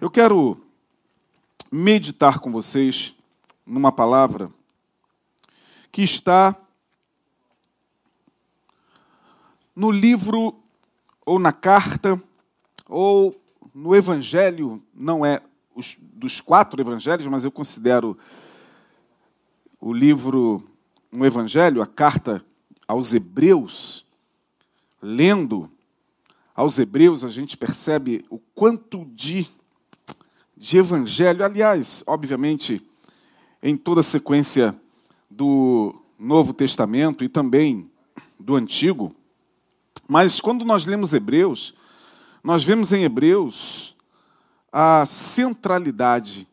Eu quero meditar com vocês numa palavra que está no livro ou na carta ou no evangelho, não é os, dos quatro evangelhos, mas eu considero o livro um evangelho, a carta aos Hebreus, lendo aos Hebreus, a gente percebe o quanto de, de evangelho, aliás, obviamente, em toda a sequência do Novo Testamento e também do Antigo. Mas quando nós lemos Hebreus, nós vemos em Hebreus a centralidade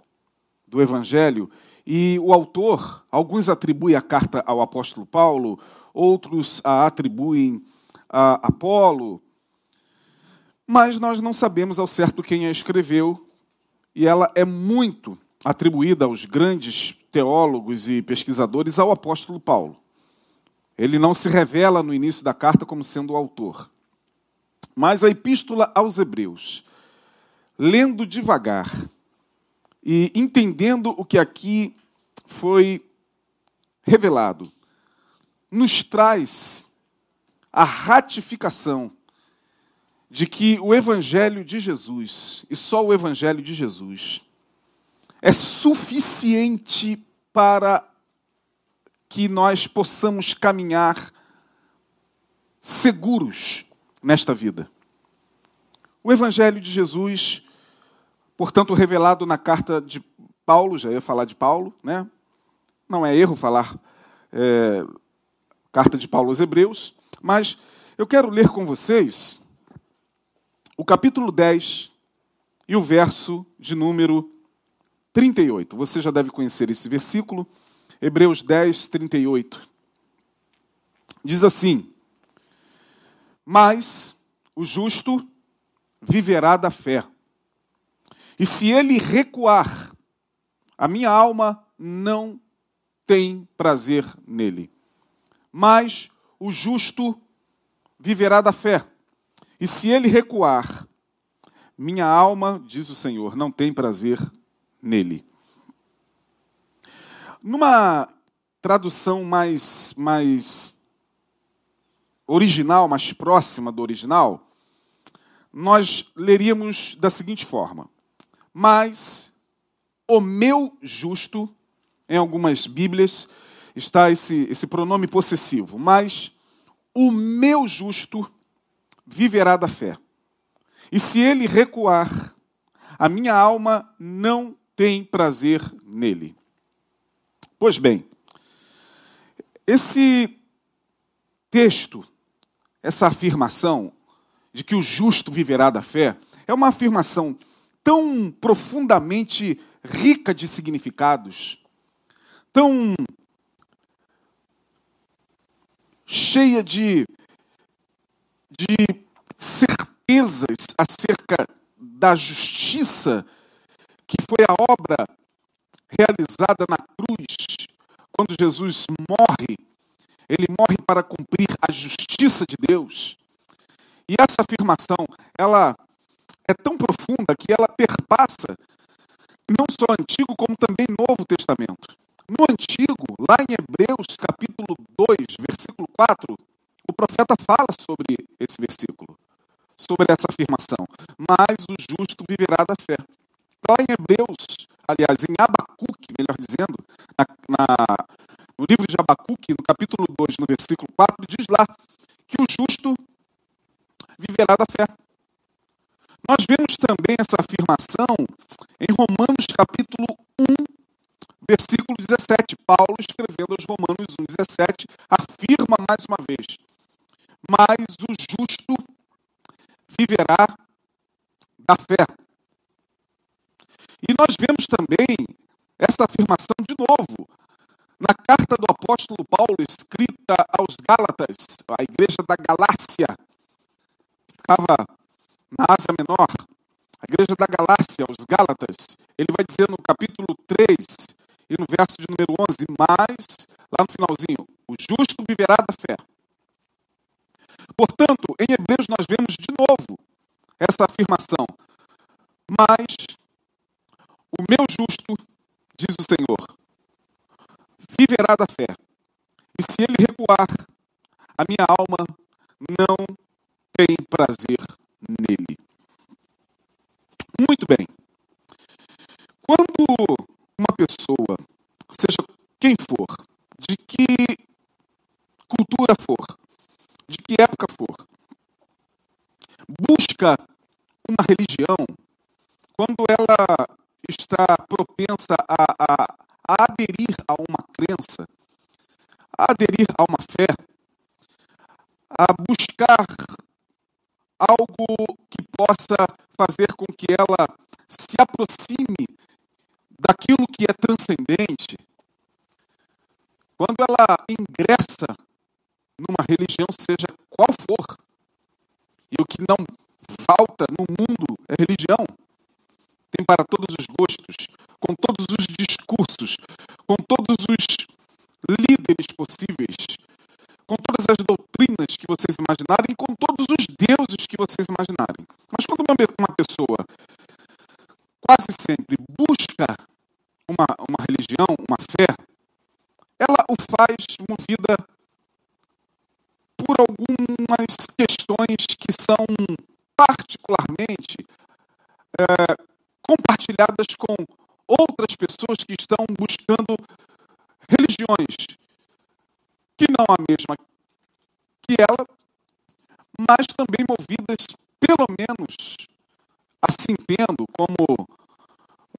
do Evangelho e o autor, alguns atribuem a carta ao apóstolo Paulo, outros a atribuem a Apolo, mas nós não sabemos ao certo quem a escreveu, e ela é muito atribuída aos grandes teólogos e pesquisadores ao apóstolo Paulo. Ele não se revela no início da carta como sendo o autor. Mas a epístola aos Hebreus, lendo devagar e entendendo o que aqui foi revelado, nos traz a ratificação de que o Evangelho de Jesus, e só o Evangelho de Jesus, é suficiente para que nós possamos caminhar seguros nesta vida. O Evangelho de Jesus, portanto, revelado na carta de Paulo, já ia falar de Paulo, né? Não é erro falar é, carta de Paulo aos Hebreus, mas eu quero ler com vocês o capítulo 10 e o verso de número 38. Você já deve conhecer esse versículo, Hebreus 10, 38. Diz assim: Mas o justo viverá da fé. E se ele recuar, a minha alma não tem prazer nele. Mas o justo viverá da fé. E se ele recuar, minha alma, diz o Senhor, não tem prazer nele. Numa tradução mais, mais original, mais próxima do original, nós leríamos da seguinte forma: Mas o meu justo, em algumas Bíblias está esse, esse pronome possessivo, mas o meu justo viverá da fé. E se ele recuar, a minha alma não tem prazer nele. Pois bem, esse texto, essa afirmação de que o justo viverá da fé, é uma afirmação tão profundamente rica de significados, tão cheia de, de certezas acerca da justiça que foi a obra realizada na cruz, quando Jesus morre, ele morre para cumprir a justiça de Deus. E essa afirmação, ela é tão profunda que ela perpassa não só Antigo como também Novo Testamento. No Antigo, lá em Hebreus capítulo 2, versículo 4, o profeta fala sobre esse versículo, sobre essa afirmação. Mas o justo viverá da fé. Lá em Hebreus, aliás, em Abacuque, melhor dizendo, na, na, no livro de Abacuque, no capítulo 2, no versículo 4, diz lá que o justo viverá da fé. Nós vemos também essa afirmação em Romanos capítulo 1, versículo 17. Paulo, escrevendo aos Romanos 1, 17, afirma mais uma vez: Mas o justo viverá da fé. E nós vemos também essa afirmação de novo na carta do apóstolo Paulo, escrita aos Gálatas, a igreja da Galácia, que ficava na Ásia Menor, a igreja da Galácia, os Gálatas, ele vai dizer no capítulo 3 e no verso de número 11, mas, lá no finalzinho, o justo viverá da fé. Portanto, em Hebreus nós vemos de novo essa afirmação, mas meu justo, diz o Senhor, viverá da fé. E se ele recuar, a minha alma não tem prazer nele. Muito bem. Quando uma pessoa, seja quem for, de que cultura for, de que época for, busca uma religião, quando ela está propensa a, a, a aderir a uma crença, a aderir a uma fé, a buscar algo que possa fazer com que ela se aproxime daquilo que é transcendente, quando ela ingressa numa religião, seja qual for, e o que não falta no mundo é religião, tem para todos os gostos, com todos os discursos, com todos os líderes possíveis, com todas as doutrinas que vocês imaginarem, com todos os deuses que vocês imaginarem. Mas quando uma, pessoa quase sempre busca uma, uma religião, uma fé, ela o faz movida por algumas questões que são particularmente é, compartilhadas com outras pessoas que estão buscando religiões que não a mesma que ela, mas também movidas, pelo menos, assim tendo, como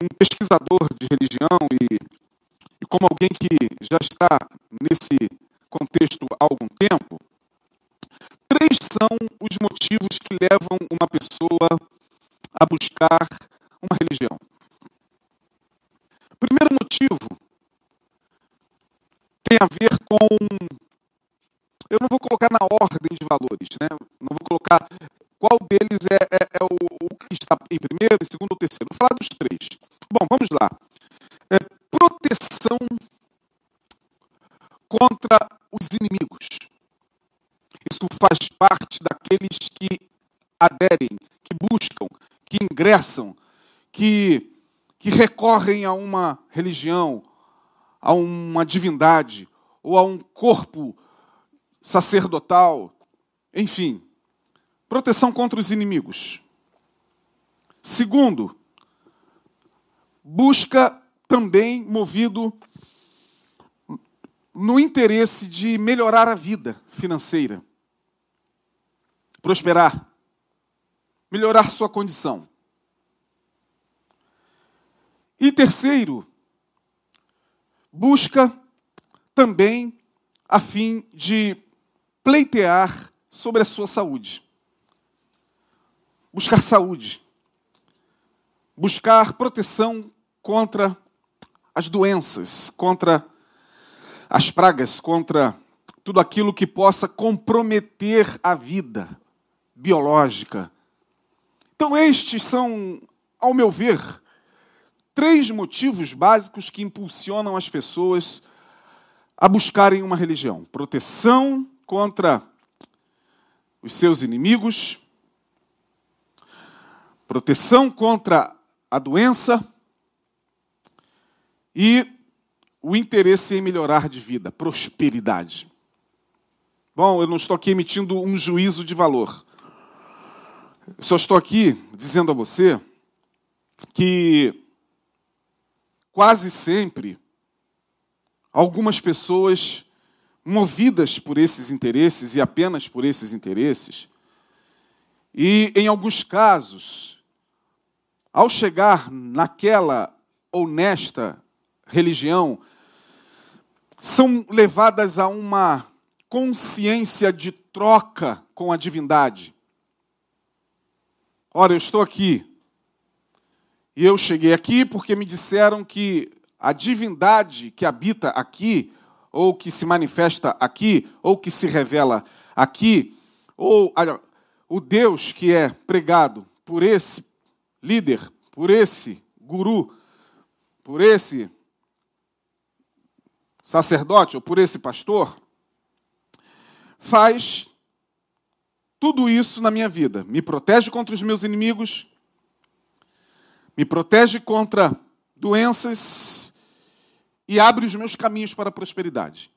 um pesquisador de religião e, e como alguém que já está nesse contexto há algum tempo, três são os motivos que levam uma pessoa a buscar uma religião. Primeiro motivo tem a ver com. Eu não vou colocar na ordem de valores, né? Não vou colocar qual deles é, é, é o, o, que está em primeiro, segundo ou terceiro. Vou falar dos três. Bom, vamos lá. É, proteção contra os inimigos. Isso faz parte daqueles que aderem, que buscam, que ingressam, que, que recorrem a uma religião, a uma divindade ou a um corpo sacerdotal, enfim, proteção contra os inimigos. Segundo, busca também movido no interesse de melhorar a vida financeira, prosperar, melhorar sua condição. E terceiro, busca também a fim de pleitear sobre a sua saúde. Buscar saúde. Buscar proteção contra as doenças, contra as pragas, contra tudo aquilo que possa comprometer a vida biológica. Então, estes são, ao meu ver, três motivos básicos que impulsionam as pessoas a buscarem uma religião: proteção contra os seus inimigos, proteção contra a doença e o interesse em melhorar de vida, prosperidade. Bom, eu não estou aqui emitindo um juízo de valor. Só estou aqui dizendo a você que quase sempre, algumas pessoas, movidas por esses interesses e apenas por esses interesses, e em alguns casos, ao chegar naquela ou nesta religião, são levadas a uma consciência de troca com a divindade. Ora, eu estou aqui. E eu cheguei aqui porque me disseram que a divindade que habita aqui, ou que se manifesta aqui, ou que se revela aqui, ou o Deus que é pregado por esse líder, por esse guru, por esse sacerdote ou por esse pastor, faz tudo isso na minha vida. Me protege contra os meus inimigos, me protege contra doenças e abre os meus caminhos para a prosperidade.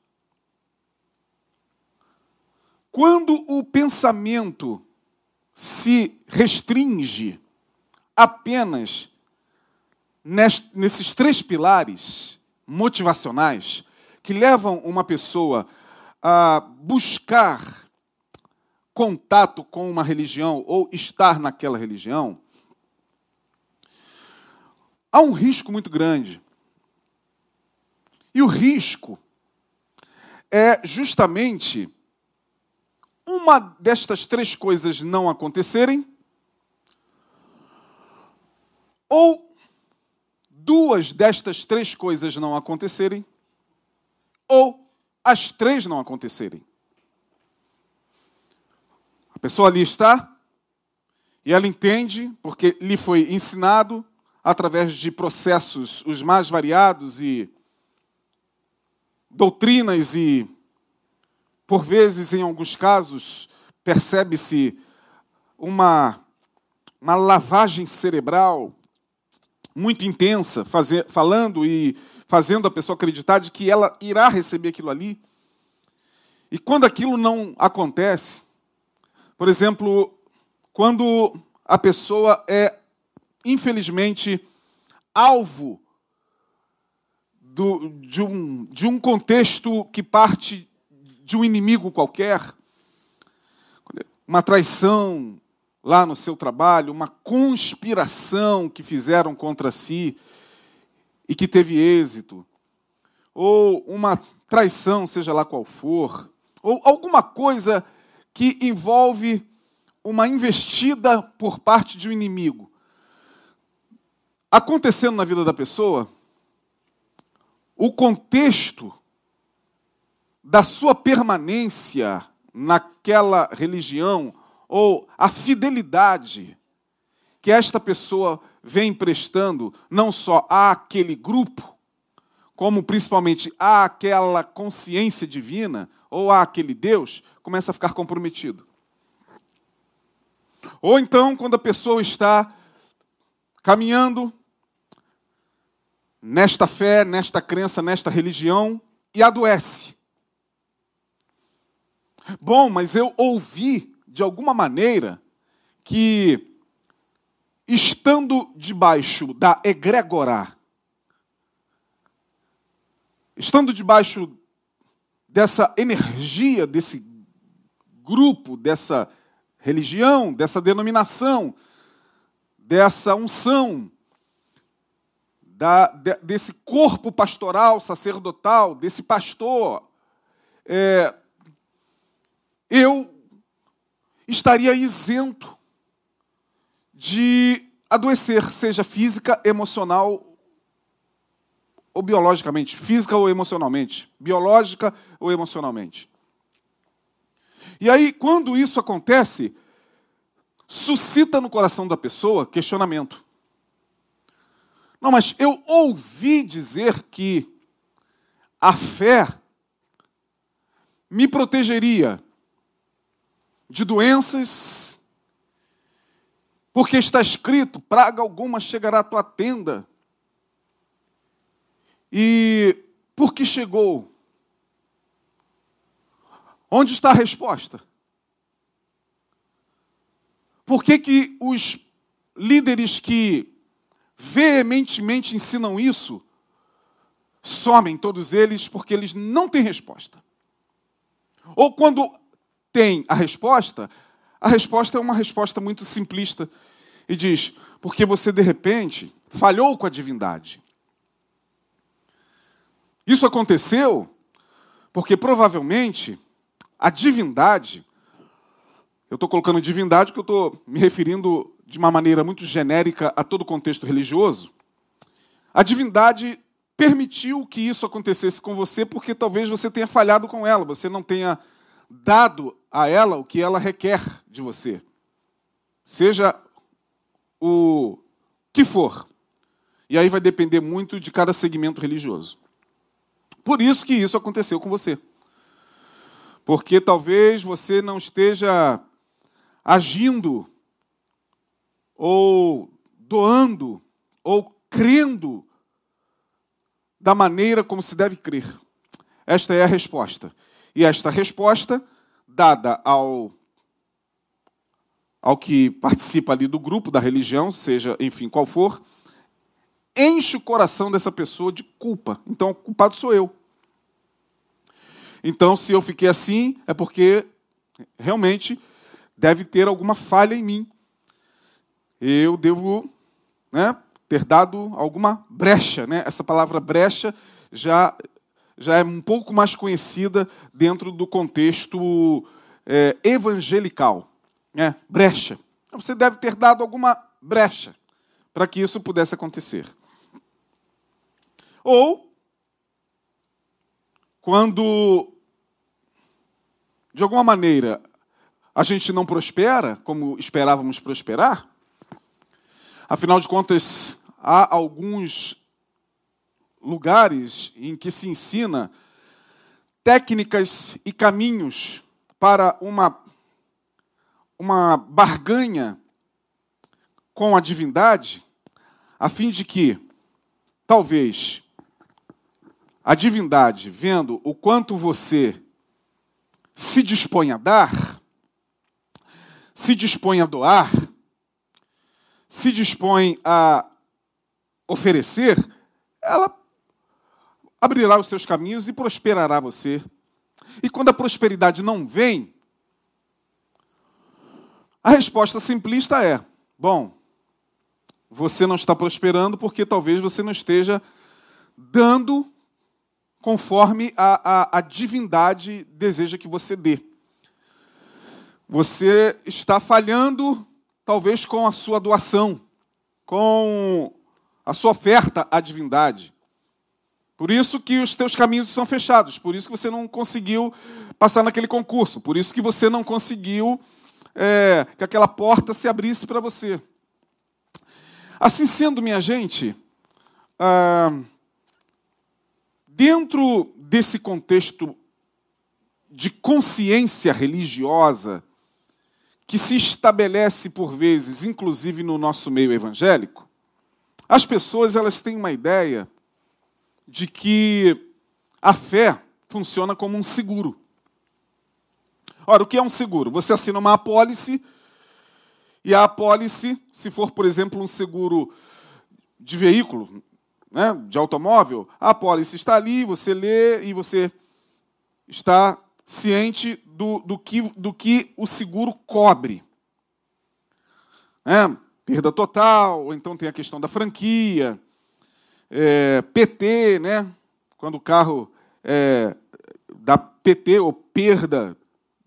Quando o pensamento se restringe apenas nesses três pilares motivacionais que levam uma pessoa a buscar contato com uma religião ou estar naquela religião, há um risco muito grande. E o risco é justamente uma destas três coisas não acontecerem, ou duas destas três coisas não acontecerem, ou as três não acontecerem. Pessoa ali está, e ela entende, porque lhe foi ensinado, através de processos os mais variados e doutrinas e, por vezes, em alguns casos, percebe-se uma, uma lavagem cerebral muito intensa, fazer, falando e fazendo a pessoa acreditar de que ela irá receber aquilo ali. E quando aquilo não acontece, por exemplo, quando a pessoa é infelizmente, alvo do, de, um, de um contexto que parte de um inimigo qualquer, uma traição lá no seu trabalho, uma conspiração que fizeram contra si e que teve êxito, ou uma traição, seja lá qual for, ou alguma coisa que envolve uma investida por parte de um inimigo. Acontecendo na vida da pessoa, o contexto da sua permanência naquela religião ou a fidelidade que esta pessoa vem prestando não só àquele grupo, como principalmente àquela consciência divina ou àquele Deus, começa a ficar comprometido. Ou então, quando a pessoa está caminhando nesta fé, nesta crença, nesta religião e adoece. Bom, mas eu ouvi de alguma maneira que estando debaixo da egregorá, estando debaixo dessa energia, desse grupo, dessa religião, dessa denominação, dessa unção, da, de, desse corpo pastoral, sacerdotal, desse pastor, é, eu estaria isento de adoecer, seja física, emocional ou biologicamente, física ou emocionalmente, biológica ou emocionalmente. E aí, quando isso acontece, suscita no coração da pessoa questionamento. Não, mas eu ouvi dizer que a fé me protegeria de doenças, porque está escrito: praga alguma chegará à tua tenda. E por que chegou? Onde está a resposta? Por que, que os líderes que veementemente ensinam isso, somem todos eles porque eles não têm resposta. Ou quando tem a resposta, a resposta é uma resposta muito simplista e diz: porque você de repente falhou com a divindade. Isso aconteceu porque provavelmente a divindade, eu estou colocando divindade porque eu estou me referindo de uma maneira muito genérica a todo o contexto religioso, a divindade permitiu que isso acontecesse com você porque talvez você tenha falhado com ela, você não tenha dado a ela o que ela requer de você. Seja o que for. E aí vai depender muito de cada segmento religioso. Por isso que isso aconteceu com você. Porque talvez você não esteja agindo ou doando, ou crendo da maneira como se deve crer? Esta é a resposta. E esta resposta, dada ao, ao que participa ali do grupo da religião, seja, enfim, qual for, enche o coração dessa pessoa de culpa. Então, o culpado sou eu. Então, se eu fiquei assim, é porque realmente deve ter alguma falha em mim. Eu devo né, ter dado alguma brecha. Né? Essa palavra brecha já, já é um pouco mais conhecida dentro do contexto é, evangelical. Né? Brecha. Você deve ter dado alguma brecha para que isso pudesse acontecer. Ou, quando, de alguma maneira, a gente não prospera como esperávamos prosperar, afinal de contas, há alguns lugares em que se ensina técnicas e caminhos para uma, uma barganha com a divindade, a fim de que, talvez, a divindade, vendo o quanto você se dispõe a dar, se dispõe a doar, se dispõe a oferecer, ela abrirá os seus caminhos e prosperará você. E quando a prosperidade não vem, a resposta simplista é: bom, você não está prosperando porque talvez você não esteja dando conforme a, a, a divindade deseja que você dê. Você está falhando, talvez, com a sua doação, com a sua oferta à divindade. Por isso que os teus caminhos são fechados, por isso que você não conseguiu passar naquele concurso, por isso que você não conseguiu é, que aquela porta se abrisse para você. Assim sendo, minha gente, ah, Dentro desse contexto de consciência religiosa, que se estabelece por vezes, inclusive no nosso meio evangélico, as pessoas elas têm uma ideia de que a fé funciona como um seguro. Ora, o que é um seguro? Você assina uma apólice e a apólice, se for, por exemplo, um seguro de veículo, né, de automóvel, a apólice está ali, você lê e você está ciente do, do, que, do que o seguro cobre. É, perda total, ou então tem a questão da franquia, é, PT, né, quando o carro é, dá PT ou perda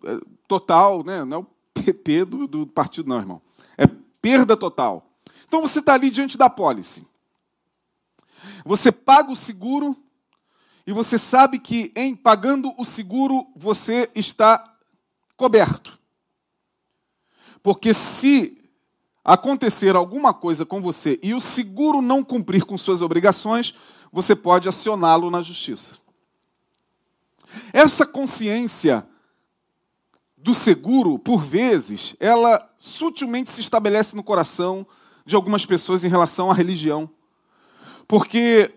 é, total, né, não é o PT do, do partido, não, irmão. É perda total. Então você está ali diante da apólice. Você paga o seguro e você sabe que em pagando o seguro você está coberto. Porque se acontecer alguma coisa com você e o seguro não cumprir com suas obrigações, você pode acioná-lo na justiça. Essa consciência do seguro, por vezes, ela sutilmente se estabelece no coração de algumas pessoas em relação à religião. Porque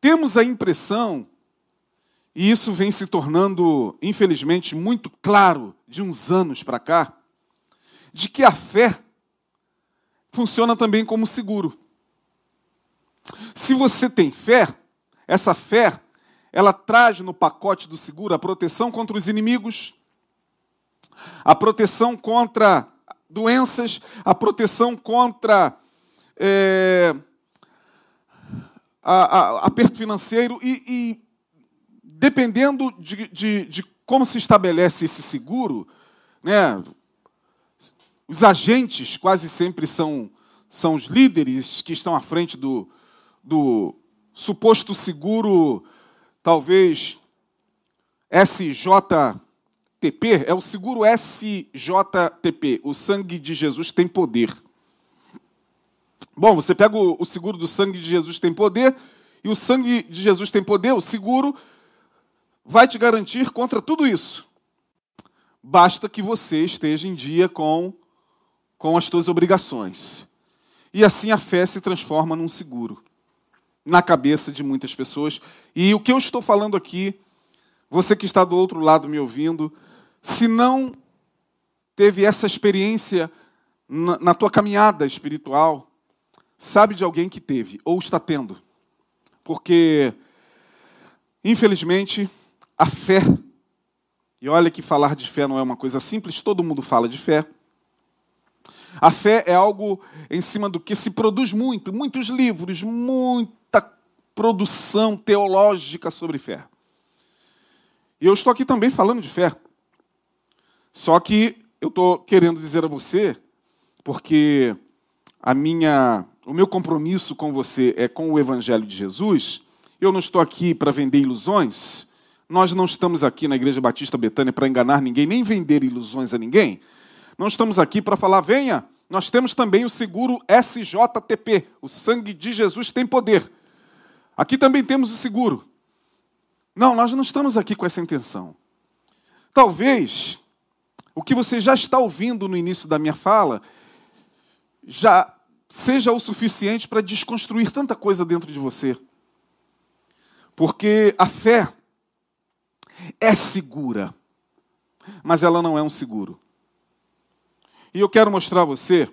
temos a impressão, e isso vem se tornando, infelizmente, muito claro de uns anos para cá, de que a fé funciona também como seguro. Se você tem fé, essa fé, ela traz no pacote do seguro a proteção contra os inimigos, a proteção contra doenças, a proteção contra é, a, a, aperto financeiro e, e dependendo de, de, de, como se estabelece esse seguro, né, os agentes quase sempre são, são os líderes que estão à frente do, do suposto seguro, talvez SJTP, é o seguro SJTP, o sangue de Jesus tem poder. Bom, você pega o, o seguro do sangue de Jesus tem poder, e o sangue de Jesus tem poder, o seguro vai te garantir contra tudo isso. Basta que você esteja em dia com, com as suas obrigações. E assim a fé se transforma num seguro. na cabeça de muitas pessoas. E o que eu estou falando aqui, você que está do outro lado me ouvindo, se não teve essa experiência na, na tua caminhada espiritual, sabe de alguém que teve ou está tendo. Porque, infelizmente, a fé, e olha que falar de fé não é uma coisa simples, todo mundo fala de fé. A fé é algo em cima do que se produz muito, muitos livros, muita produção teológica sobre fé. E eu estou aqui também falando de fé. Só que eu estou querendo dizer a você, porque a minha, o meu compromisso com você é com o Evangelho de Jesus, eu não estou aqui para vender ilusões, nós não estamos aqui na Igreja Batista Betânia para enganar ninguém, nem vender ilusões a ninguém. Não estamos aqui para falar, venha, nós temos também o seguro SJTP, o sangue de Jesus tem poder. Aqui também temos o seguro. Não, nós não estamos aqui com essa intenção. Talvez o que você já está ouvindo no início da minha fala já seja o suficiente para desconstruir tanta coisa dentro de você. Porque a fé é segura, mas ela não é um seguro. E eu quero mostrar a você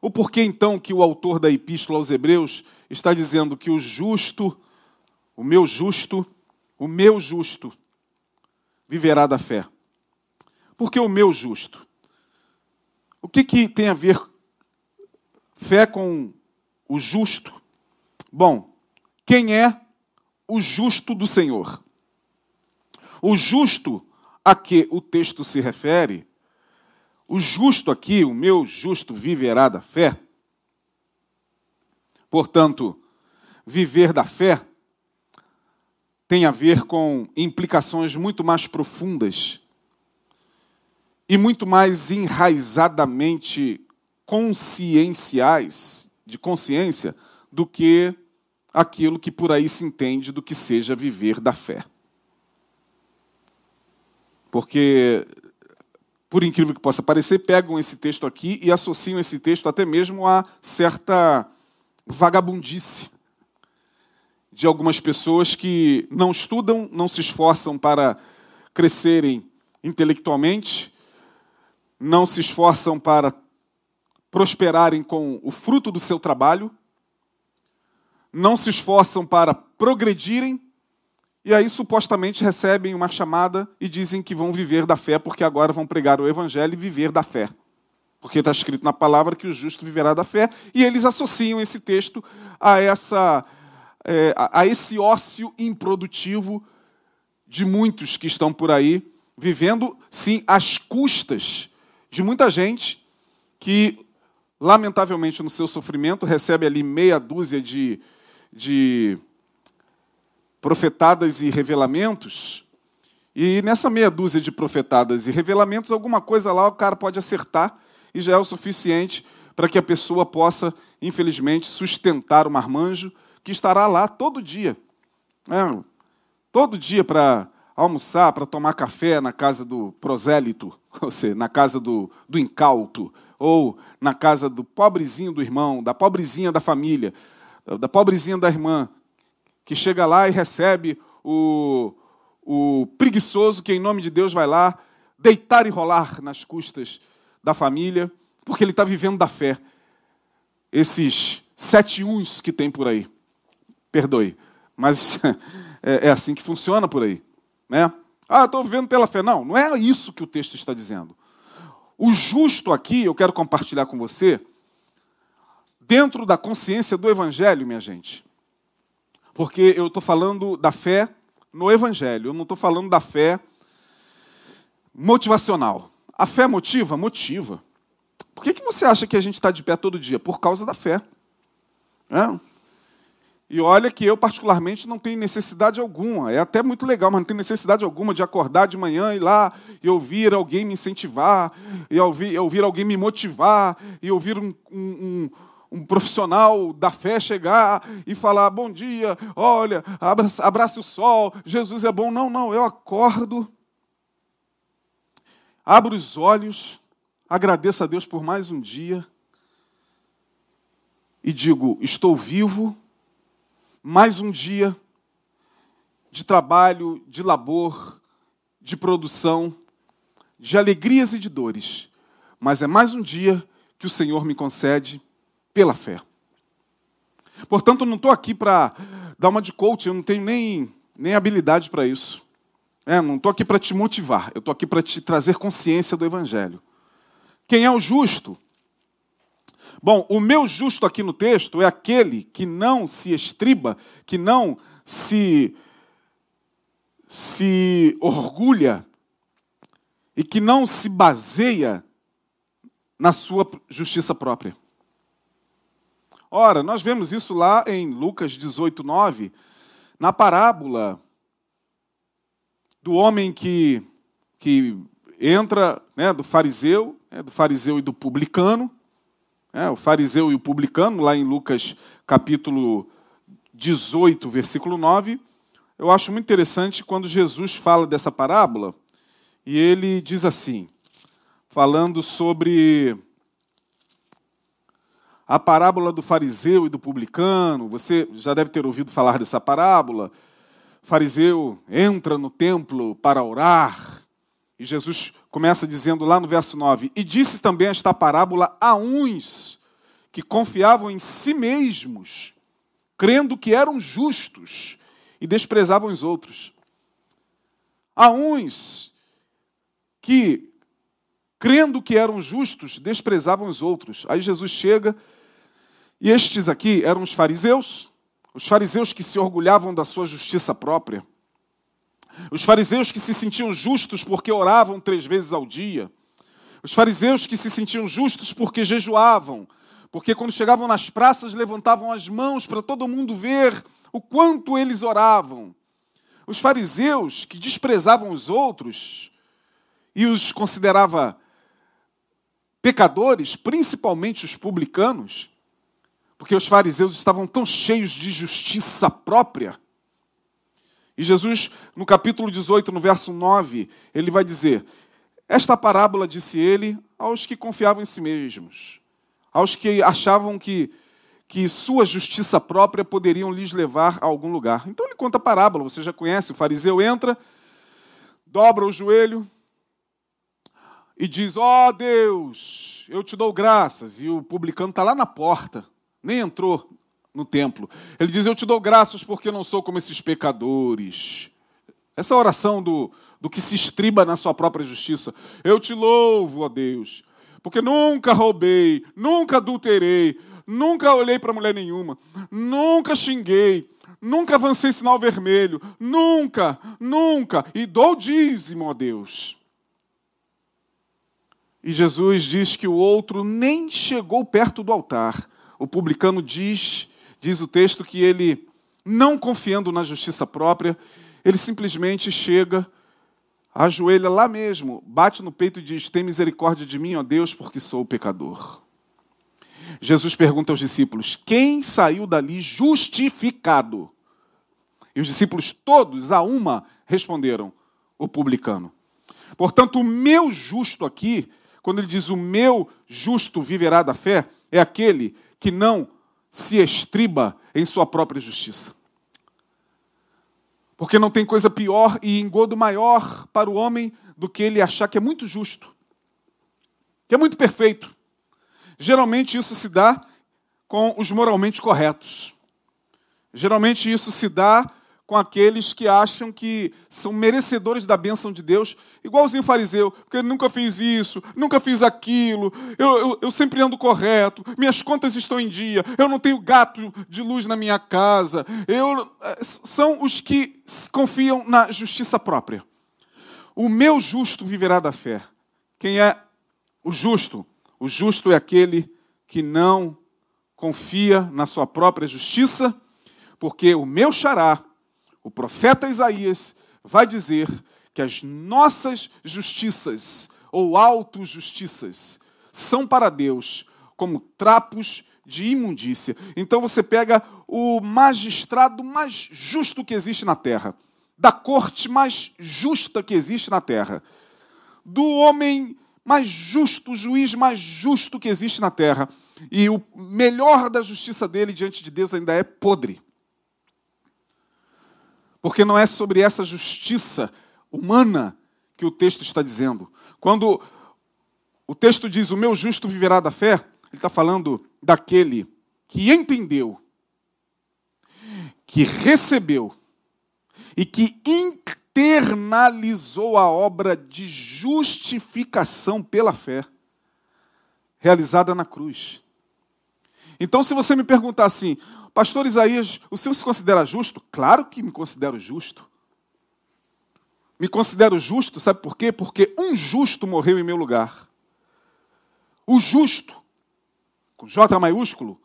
o porquê então que o autor da epístola aos Hebreus está dizendo que o justo, o meu justo, o meu justo viverá da fé. Porque o meu justo. O que, que tem a ver fé com o justo? Bom, quem é o justo do Senhor? O justo a que o texto se refere, o justo aqui, o meu justo viverá da fé. Portanto, viver da fé tem a ver com implicações muito mais profundas e muito mais enraizadamente conscienciais, de consciência, do que aquilo que por aí se entende do que seja viver da fé. Porque, por incrível que possa parecer, pegam esse texto aqui e associam esse texto até mesmo a certa vagabundice de algumas pessoas que não estudam, não se esforçam para crescerem intelectualmente, não se esforçam para prosperarem com o fruto do seu trabalho, não se esforçam para progredirem e aí, supostamente, recebem uma chamada e dizem que vão viver da fé, porque agora vão pregar o evangelho e viver da fé. Porque está escrito na palavra que o justo viverá da fé, e eles associam esse texto a, essa, é, a esse ócio improdutivo de muitos que estão por aí, vivendo, sim, às custas de muita gente que, lamentavelmente, no seu sofrimento, recebe ali meia dúzia de, de profetadas e revelamentos, e nessa meia dúzia de profetadas e revelamentos, alguma coisa lá o cara pode acertar e já é o suficiente para que a pessoa possa, infelizmente, sustentar o marmanjo que estará lá todo dia. É, todo dia para almoçar, para tomar café na casa do prosélito, ou seja, na casa do, do incauto, ou na casa do pobrezinho do irmão, da pobrezinha da família, da pobrezinha da irmã, que chega lá e recebe o, o preguiçoso que, em nome de Deus, vai lá deitar e rolar nas custas da família, porque ele está vivendo da fé. Esses sete uns que tem por aí. Perdoe, mas é, é assim que funciona por aí. Né? Ah, estou vivendo pela fé. Não, não é isso que o texto está dizendo. O justo aqui, eu quero compartilhar com você, dentro da consciência do Evangelho, minha gente, porque eu estou falando da fé no Evangelho, eu não estou falando da fé motivacional. A fé motiva? Motiva. Por que, que você acha que a gente está de pé todo dia? Por causa da fé. É? E olha que eu, particularmente, não tenho necessidade alguma. É até muito legal, mas não tenho necessidade alguma de acordar de manhã e ir lá e ouvir alguém me incentivar, e ouvir, ouvir alguém me motivar, e ouvir um, um, um profissional da fé chegar e falar: bom dia, olha, abrace, abrace o sol, Jesus é bom. Não, não, eu acordo, abro os olhos, agradeço a Deus por mais um dia e digo: estou vivo, mais um dia de trabalho, de labor, de produção, de alegrias e de dores, mas é mais um dia que o Senhor me concede pela fé. Portanto, eu não estou aqui para dar uma de coach, eu não tenho nem, nem habilidade para isso. É, não estou aqui para te motivar, eu estou aqui para te trazer consciência do Evangelho. Quem é o justo? Bom, o meu justo aqui no texto é aquele que não se estriba, que não se, se orgulha e que não se baseia na sua justiça própria. Ora, nós vemos isso lá em Lucas 18, 9, na parábola do homem que, que entra, né, do fariseu, né, do fariseu e do publicano, né, o fariseu e o publicano, lá em Lucas capítulo 18, versículo 9. Eu acho muito interessante quando Jesus fala dessa parábola, e ele diz assim, falando sobre a parábola do fariseu e do publicano. Você já deve ter ouvido falar dessa parábola. O fariseu entra no templo para orar. E Jesus começa dizendo lá no verso 9: E disse também esta parábola a uns que confiavam em si mesmos, crendo que eram justos e desprezavam os outros. A uns que, crendo que eram justos, desprezavam os outros. Aí Jesus chega e estes aqui eram os fariseus, os fariseus que se orgulhavam da sua justiça própria, os fariseus que se sentiam justos porque oravam três vezes ao dia, os fariseus que se sentiam justos porque jejuavam, porque quando chegavam nas praças levantavam as mãos para todo mundo ver o quanto eles oravam. Os fariseus que desprezavam os outros e os considerava pecadores, principalmente os publicanos, porque os fariseus estavam tão cheios de justiça própria. E Jesus, no capítulo 18, no verso 9, ele vai dizer: Esta parábola disse ele aos que confiavam em si mesmos, aos que achavam que, que sua justiça própria poderiam lhes levar a algum lugar. Então ele conta a parábola, você já conhece: o fariseu entra, dobra o joelho e diz: Ó oh, Deus, eu te dou graças. E o publicano está lá na porta nem entrou no templo. Ele diz: Eu te dou graças porque não sou como esses pecadores. Essa oração do, do que se estriba na sua própria justiça. Eu te louvo, ó Deus, porque nunca roubei, nunca adulterei, nunca olhei para mulher nenhuma, nunca xinguei, nunca avancei sinal vermelho, nunca, nunca, e dou dízimo, ó Deus. E Jesus diz que o outro nem chegou perto do altar o publicano diz, diz o texto, que ele, não confiando na justiça própria, ele simplesmente chega, ajoelha lá mesmo, bate no peito e diz: Tem misericórdia de mim, ó Deus, porque sou pecador. Jesus pergunta aos discípulos: Quem saiu dali justificado? E os discípulos todos, a uma, responderam: O publicano. Portanto, o meu justo aqui, quando ele diz o meu justo viverá da fé, é aquele que não se estriba em sua própria justiça. Porque não tem coisa pior e engodo maior para o homem do que ele achar que é muito justo, que é muito perfeito. Geralmente isso se dá com os moralmente corretos. Geralmente isso se dá com aqueles que acham que são merecedores da bênção de Deus, igualzinho fariseu, porque nunca fiz isso, nunca fiz aquilo, eu, eu, eu, sempre ando correto, minhas contas estão em dia, eu não tenho gato de luz na minha casa. Eu, eh, são os que confiam na justiça própria. O meu justo viverá da fé. Quem é o justo? O justo é aquele que não confia na sua própria justiça, porque o meu xará o profeta Isaías vai dizer que as nossas justiças ou autojustiças são para Deus como trapos de imundícia. Então você pega o magistrado mais justo que existe na terra, da corte mais justa que existe na terra, do homem mais justo, o juiz mais justo que existe na terra, e o melhor da justiça dele diante de Deus ainda é podre Porque não é sobre essa justiça humana que o texto está dizendo. Quando o texto diz: O meu justo viverá da fé, ele está falando daquele que entendeu, que recebeu e que internalizou a obra de justificação pela fé realizada na cruz. Então, se você me perguntar assim, Pastor Isaías, o senhor se considera justo? Claro que me considero justo. Me considero justo, sabe por quê? Porque um justo morreu em meu lugar. O justo, com J maiúsculo,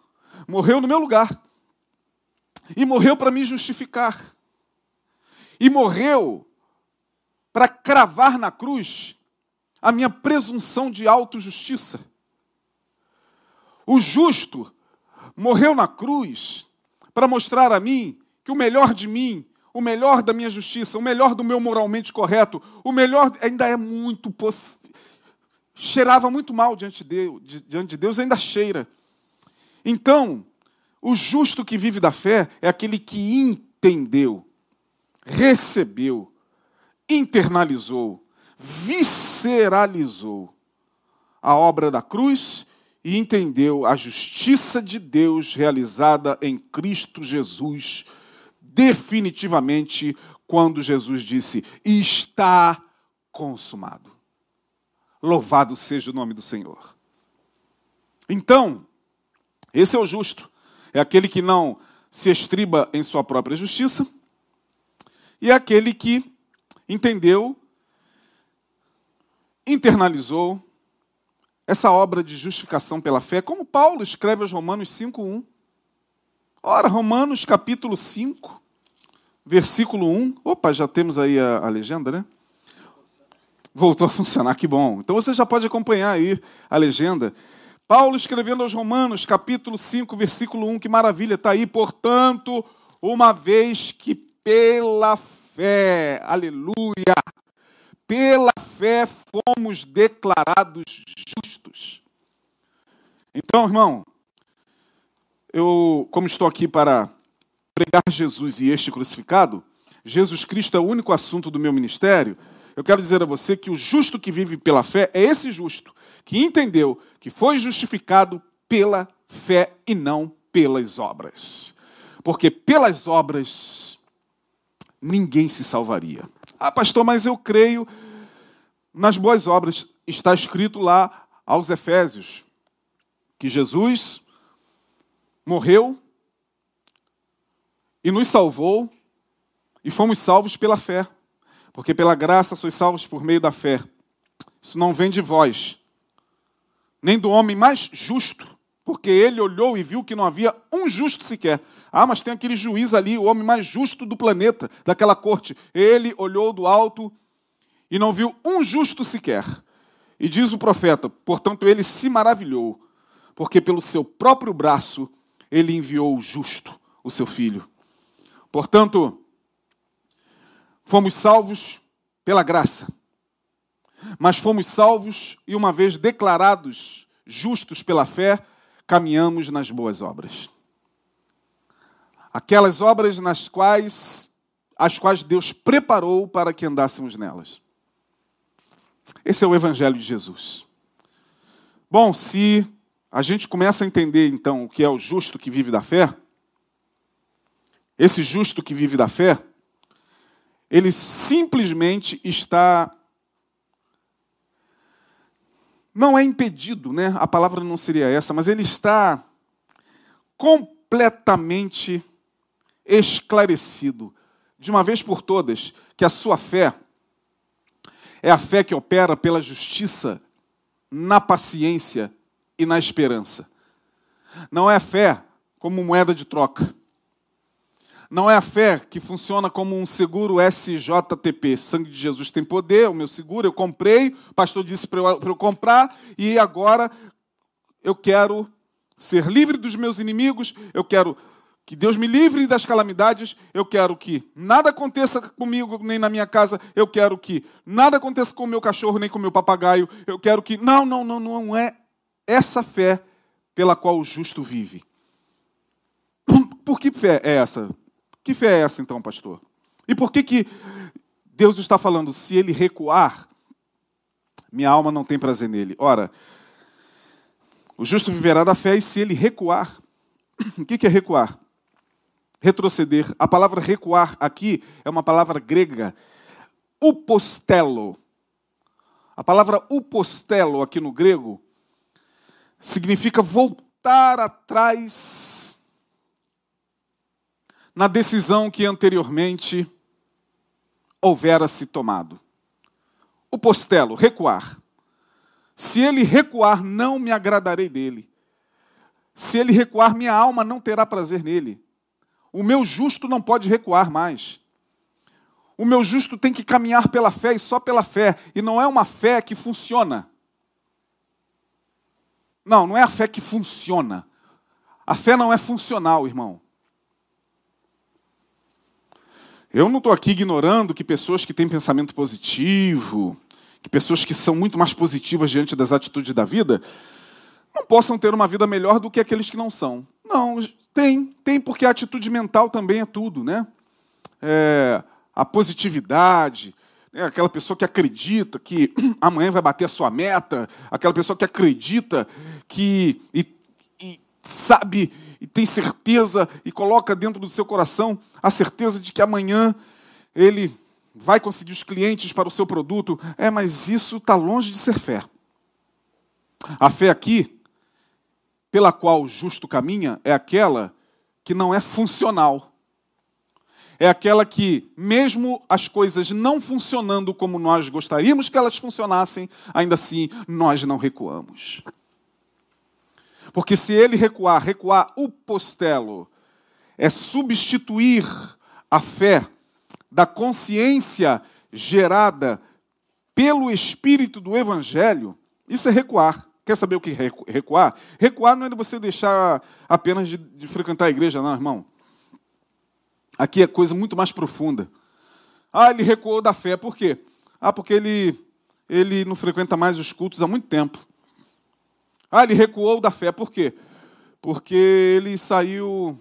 morreu no meu lugar. E morreu para me justificar e morreu para cravar na cruz a minha presunção de autojustiça. O justo morreu na cruz para mostrar a mim que o melhor de mim, o melhor da minha justiça, o melhor do meu moralmente correto, o melhor ainda é muito. cheirava muito mal diante de, diante de Deus, ainda cheira. Então, o justo que vive da fé é aquele que entendeu recebeu, internalizou, visceralizou a obra da cruz e entendeu a justiça de Deus realizada em Cristo Jesus, definitivamente, quando Jesus disse: Está consumado. Louvado seja o nome do Senhor. Então, esse é o justo, é aquele que não se estriba em sua própria justiça e é aquele que entendeu, internalizou essa obra de justificação pela fé, como Paulo escreve aos Romanos 5:1. Ora, Romanos capítulo 5, versículo 1. Opa, já temos aí a, a legenda, né? Voltou a funcionar, que bom. Então você já pode acompanhar aí a legenda. Paulo escrevendo aos Romanos, capítulo 5, versículo 1, que maravilha, está aí. Portanto, uma vez que pela fé, aleluia, pela fé fomos declarados justos. Então, irmão, eu, como estou aqui para pregar Jesus e este crucificado, Jesus Cristo é o único assunto do meu ministério. Eu quero dizer a você que o justo que vive pela fé é esse justo, que entendeu que foi justificado pela fé e não pelas obras. Porque pelas obras ninguém se salvaria. Ah, pastor, mas eu creio nas boas obras. Está escrito lá aos Efésios que Jesus morreu e nos salvou e fomos salvos pela fé. Porque pela graça sois salvos por meio da fé. Isso não vem de vós, nem do homem mais justo, porque ele olhou e viu que não havia um justo sequer. Ah, mas tem aquele juiz ali, o homem mais justo do planeta, daquela corte. Ele olhou do alto e não viu um justo sequer. E diz o profeta: portanto, ele se maravilhou, porque pelo seu próprio braço ele enviou o justo, o seu filho. Portanto, fomos salvos pela graça. Mas fomos salvos e, uma vez declarados justos pela fé, caminhamos nas boas obras. Aquelas obras nas quais as quais Deus preparou para que andássemos nelas. Esse é o evangelho de Jesus. Bom, se a gente começa a entender então o que é o justo que vive da fé, esse justo que vive da fé, ele simplesmente está não é impedido, né? A palavra não seria essa, mas ele está completamente esclarecido, de uma vez por todas, que a sua fé é a fé que opera pela justiça, na paciência e na esperança. Não é a fé como moeda de troca. Não é a fé que funciona como um seguro SJTP. Sangue de Jesus tem poder, o meu seguro, eu comprei, o pastor disse para eu, eu comprar, e agora eu quero ser livre dos meus inimigos, eu quero que Deus me livre das calamidades, eu quero que nada aconteça comigo nem na minha casa, eu quero que nada aconteça com o meu cachorro nem com o meu papagaio, eu quero que. Não, não, não, não é essa fé pela qual o justo vive. Por que fé é essa? Que fé é essa, então, pastor? E por que, que Deus está falando, se ele recuar, minha alma não tem prazer nele? Ora, o justo viverá da fé, e se ele recuar, o que é recuar? Retroceder. A palavra recuar aqui é uma palavra grega, upostelo. A palavra upostelo aqui no grego significa voltar atrás na decisão que anteriormente houvera se tomado. O postelo, recuar. Se ele recuar, não me agradarei dele. Se ele recuar, minha alma não terá prazer nele. O meu justo não pode recuar mais. O meu justo tem que caminhar pela fé e só pela fé. E não é uma fé que funciona. Não, não é a fé que funciona. A fé não é funcional, irmão. Eu não estou aqui ignorando que pessoas que têm pensamento positivo, que pessoas que são muito mais positivas diante das atitudes da vida, não possam ter uma vida melhor do que aqueles que não são. Não, tem, tem, porque a atitude mental também é tudo, né? É, a positividade, né? aquela pessoa que acredita que amanhã vai bater a sua meta, aquela pessoa que acredita que e, e sabe e tem certeza e coloca dentro do seu coração a certeza de que amanhã ele vai conseguir os clientes para o seu produto. É, mas isso está longe de ser fé. A fé aqui, pela qual o justo caminha, é aquela que não é funcional. É aquela que, mesmo as coisas não funcionando como nós gostaríamos que elas funcionassem, ainda assim nós não recuamos. Porque se ele recuar, recuar o postelo, é substituir a fé da consciência gerada pelo espírito do evangelho, isso é recuar. Quer saber o que é recuar? Recuar não é você deixar apenas de, de frequentar a igreja, não, irmão. Aqui é coisa muito mais profunda. Ah, ele recuou da fé. Por quê? Ah, porque ele, ele não frequenta mais os cultos há muito tempo. Ah, ele recuou da fé. Por quê? Porque ele saiu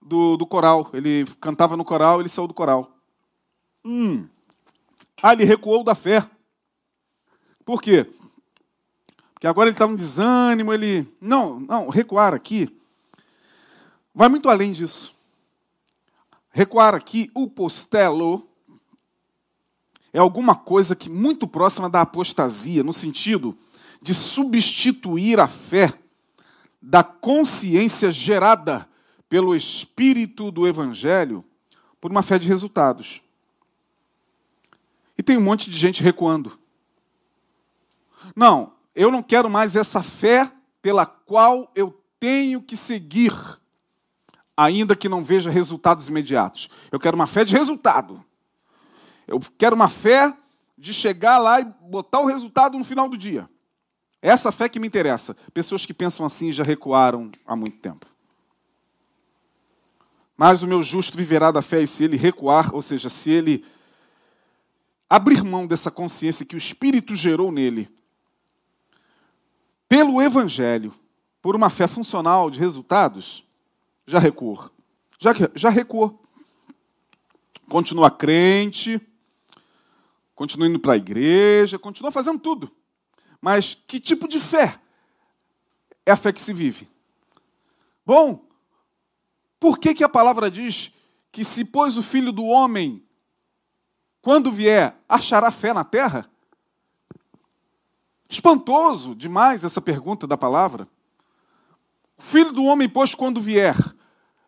do, do coral. Ele cantava no coral, ele saiu do coral. Hum. Ah, ele recuou da fé. Por quê? Porque agora ele está no desânimo, ele. Não, não, recuar aqui vai muito além disso. Recuar aqui, o postelo, é alguma coisa que muito próxima da apostasia, no sentido de substituir a fé da consciência gerada pelo espírito do evangelho por uma fé de resultados. E tem um monte de gente recuando. Não, eu não quero mais essa fé pela qual eu tenho que seguir, ainda que não veja resultados imediatos. Eu quero uma fé de resultado. Eu quero uma fé de chegar lá e botar o resultado no final do dia. Essa fé que me interessa. Pessoas que pensam assim já recuaram há muito tempo. Mas o meu justo viverá da fé, e se ele recuar, ou seja, se ele abrir mão dessa consciência que o Espírito gerou nele, pelo Evangelho, por uma fé funcional de resultados, já recuou. Já, já recuou. Continua crente, continua indo para a igreja, continua fazendo tudo. Mas que tipo de fé é a fé que se vive? Bom, por que, que a palavra diz que se pois o filho do homem, quando vier, achará fé na terra? Espantoso demais essa pergunta da palavra. O filho do homem, pois, quando vier,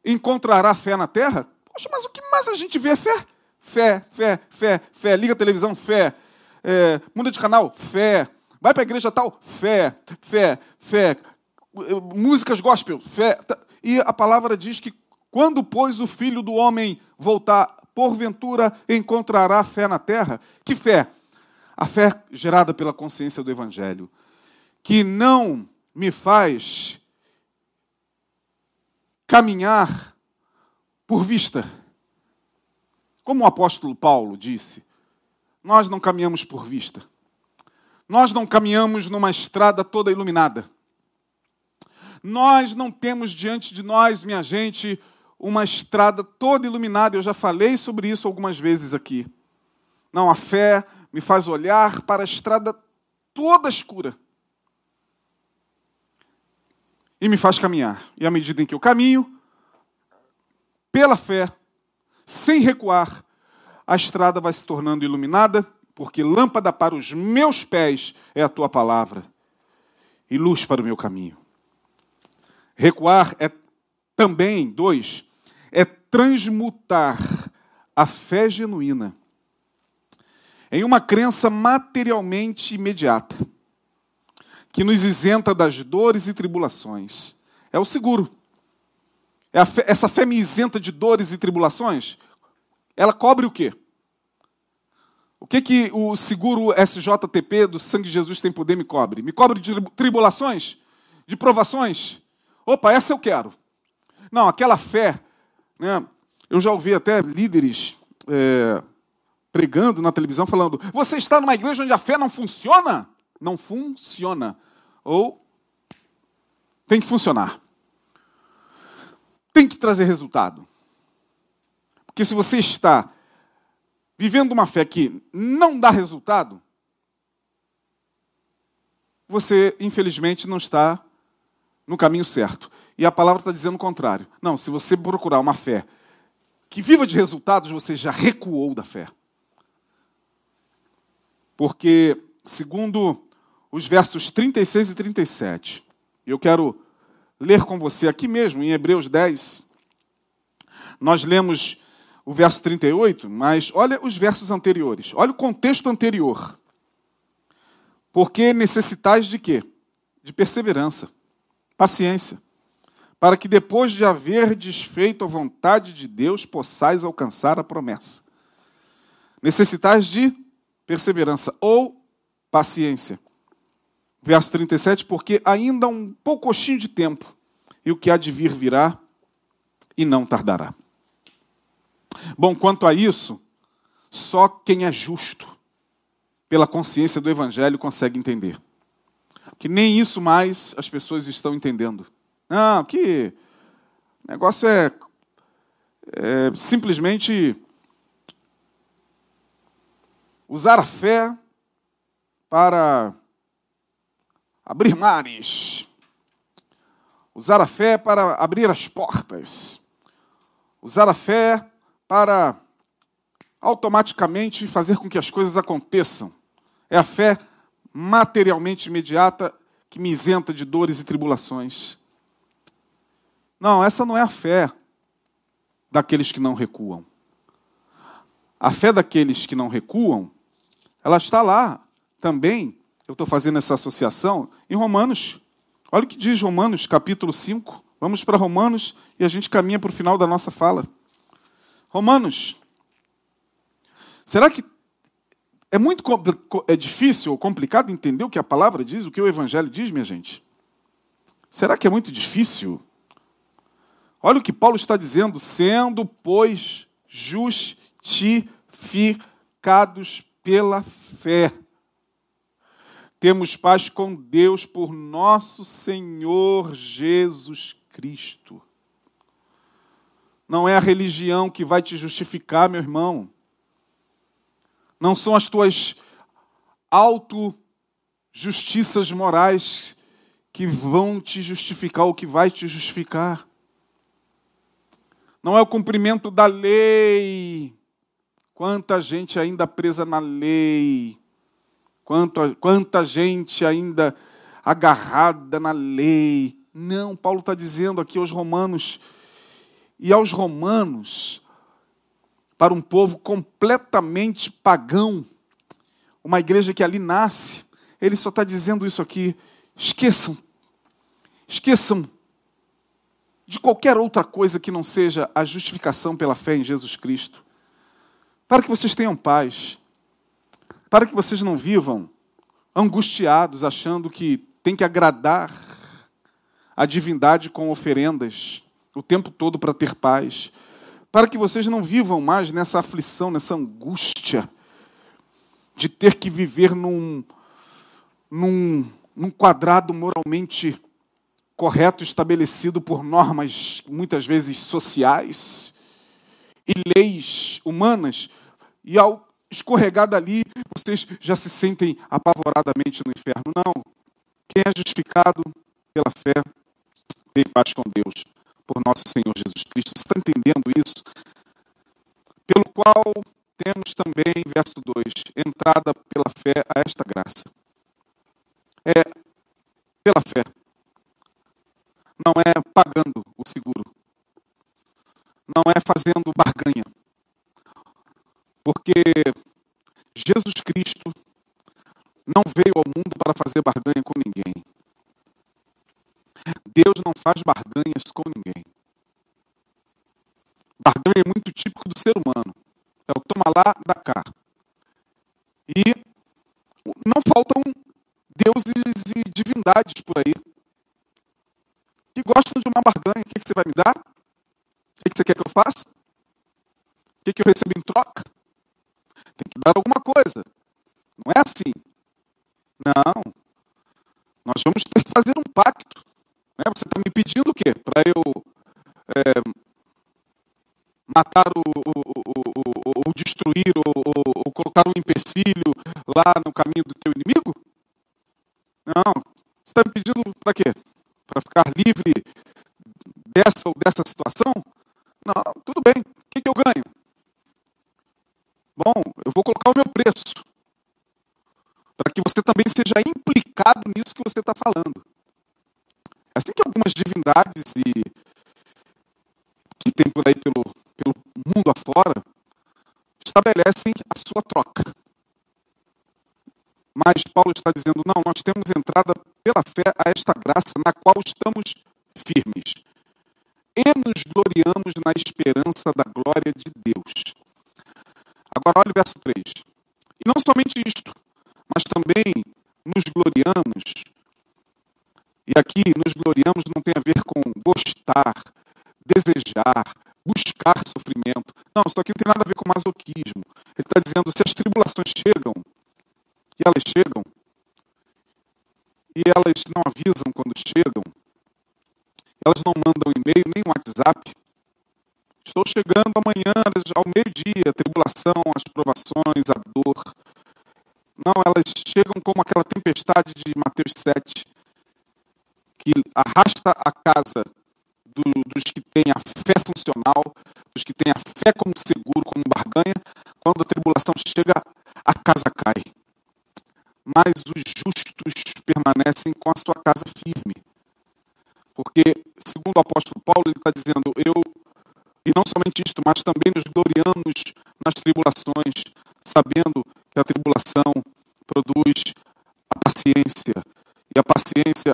encontrará fé na terra? Poxa, mas o que mais a gente vê é fé. Fé, fé, fé, fé. Liga a televisão, fé. É, muda de canal, fé. Vai para a igreja tal, fé, fé, fé. Músicas gospel, fé. E a palavra diz que quando, pois, o filho do homem voltar, porventura encontrará fé na terra? Que fé? A fé gerada pela consciência do Evangelho, que não me faz caminhar por vista. Como o apóstolo Paulo disse, nós não caminhamos por vista. Nós não caminhamos numa estrada toda iluminada. Nós não temos diante de nós, minha gente, uma estrada toda iluminada. Eu já falei sobre isso algumas vezes aqui. Não, a fé me faz olhar para a estrada toda escura e me faz caminhar. E à medida em que eu caminho, pela fé, sem recuar, a estrada vai se tornando iluminada, porque lâmpada para os meus pés é a tua palavra e luz para o meu caminho. Recuar é também, dois, é transmutar a fé genuína em uma crença materialmente imediata, que nos isenta das dores e tribulações. É o seguro. É fé, essa fé me isenta de dores e tribulações, ela cobre o quê? O que, que o seguro SJTP do Sangue de Jesus tem poder me cobre? Me cobre de tribulações? De provações? Opa, essa eu quero. Não, aquela fé, né, eu já ouvi até líderes é, pregando na televisão falando: você está numa igreja onde a fé não funciona? Não funciona. Ou tem que funcionar. Tem que trazer resultado. Porque se você está vivendo uma fé que não dá resultado, você, infelizmente, não está no caminho certo. E a palavra está dizendo o contrário. Não, se você procurar uma fé que viva de resultados, você já recuou da fé. Porque, segundo os versos 36 e 37, eu quero ler com você aqui mesmo, em Hebreus 10. Nós lemos o verso 38, mas olha os versos anteriores, olha o contexto anterior. Porque necessitais de quê? De perseverança, paciência, para que depois de haver desfeito a vontade de Deus, possais alcançar a promessa. Necessitais de perseverança ou paciência. Verso 37, porque ainda um poucochinho de tempo, e o que há de vir virá e não tardará. Bom, quanto a isso, só quem é justo, pela consciência do Evangelho, consegue entender. Que nem isso mais as pessoas estão entendendo. Não, que negócio é, é simplesmente usar a fé para abrir mares, usar a fé para abrir as portas, usar a fé para automaticamente fazer com que as coisas aconteçam. É a fé materialmente imediata que me isenta de dores e tribulações. Não, essa não é a fé daqueles que não recuam. A fé daqueles que não recuam, ela está lá também. Eu estou fazendo essa associação em Romanos. Olha o que diz Romanos, capítulo 5. Vamos para Romanos e a gente caminha para o final da nossa fala. Romanos. Será que é muito é difícil ou complicado entender o que a palavra diz, o que o evangelho diz, minha gente? Será que é muito difícil? Olha o que Paulo está dizendo, sendo, pois, justificados pela fé. Temos paz com Deus por nosso Senhor Jesus Cristo. Não é a religião que vai te justificar, meu irmão. Não são as tuas auto-justiças morais que vão te justificar, ou que vai te justificar. Não é o cumprimento da lei. Quanta gente ainda presa na lei. Quanta, quanta gente ainda agarrada na lei. Não, Paulo está dizendo aqui aos romanos e aos romanos, para um povo completamente pagão, uma igreja que ali nasce, ele só está dizendo isso aqui. Esqueçam, esqueçam de qualquer outra coisa que não seja a justificação pela fé em Jesus Cristo. Para que vocês tenham paz, para que vocês não vivam angustiados, achando que tem que agradar a divindade com oferendas o tempo todo para ter paz, para que vocês não vivam mais nessa aflição, nessa angústia de ter que viver num, num, num quadrado moralmente correto estabelecido por normas muitas vezes sociais e leis humanas, e ao escorregar dali, vocês já se sentem apavoradamente no inferno. Não. Quem é justificado pela fé tem paz com Deus, por nosso Senhor Jesus Cristo. Você está entendendo isso? Pelo qual temos também, verso 2, entrada pela fé a esta graça. É pela fé. Não é pagando o seguro. Não é fazendo barganha. Porque Jesus Cristo não veio ao mundo para fazer barganha com ninguém. Deus não faz barganhas com ninguém. Barganha é muito típico do ser humano. É o toma lá, dá cá. E não faltam deuses e divindades por aí que gostam de uma barganha. O que você vai me dar? O que você quer que eu faça? O que eu recebo em troca? Tem que dar alguma coisa. Não é assim. Não. Nós vamos ter que fazer um pacto. Né? Você está me pedindo o quê? Para eu é, matar o, o, o, ou destruir ou, ou colocar um empecilho lá no caminho do teu inimigo? Não. Você está me pedindo para quê? Para ficar livre dessa ou dessa situação? Não, tudo bem. O que, que eu ganho? Bom, eu vou colocar o meu preço. Para que você também seja implicado nisso que você está falando. É assim que algumas divindades e que tem por aí pelo, pelo mundo afora estabelecem a sua troca. Mas Paulo está dizendo: não, nós temos entrada pela fé a esta graça na qual estamos firmes e nos gloriamos na esperança da glória de Deus. Agora, olha o verso 3. E não somente isto, mas também nos gloriamos. E aqui, nos gloriamos não tem a ver com gostar, desejar, buscar sofrimento. Não, isso aqui não tem nada a ver com masoquismo. Ele está dizendo: se as tribulações chegam, e elas chegam, e elas não avisam quando chegam, elas não mandam e-mail nem WhatsApp, Estou chegando amanhã ao meio-dia, a tribulação, as provações, a dor. Não, elas chegam como aquela tempestade de Mateus 7, que arrasta a casa do, dos que têm a fé funcional, dos que têm a fé como seguro, como barganha. Quando a tribulação chega, a casa cai. Mas os justos permanecem com a sua casa firme. Porque, segundo o apóstolo Paulo, ele está dizendo: Eu e não somente isto, mas também nos gloriamos nas tribulações, sabendo que a tribulação produz a paciência, e a paciência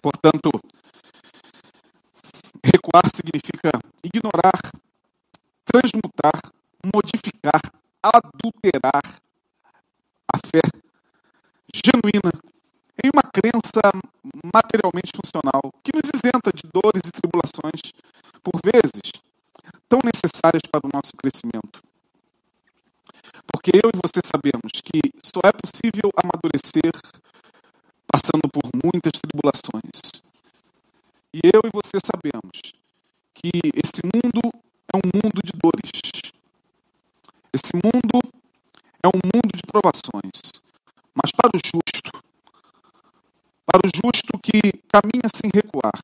Portanto, recuar significa ignorar, transmutar, modificar, adulterar a fé genuína em uma crença materialmente funcional que nos isenta de dores e tribulações, por vezes, tão necessárias para o nosso crescimento. Porque eu e você sabemos que só é possível amadurecer passando por muitas tribulações. E eu e você sabemos que esse mundo é um mundo de dores. Esse mundo é um mundo de provações. Mas para o justo, para o justo que caminha sem recuar.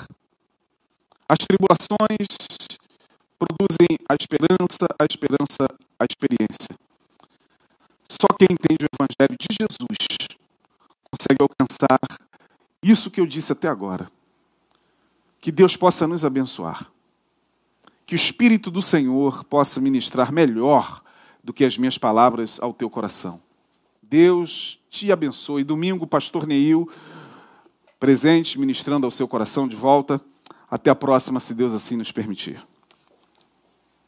As tribulações produzem a esperança, a esperança, a experiência. Só quem entende o Evangelho de Jesus consegue alcançar isso que eu disse até agora. Que Deus possa nos abençoar. Que o Espírito do Senhor possa ministrar melhor do que as minhas palavras ao teu coração. Deus te abençoe. Domingo, Pastor Neil presente, ministrando ao seu coração de volta. Até a próxima, se Deus assim nos permitir.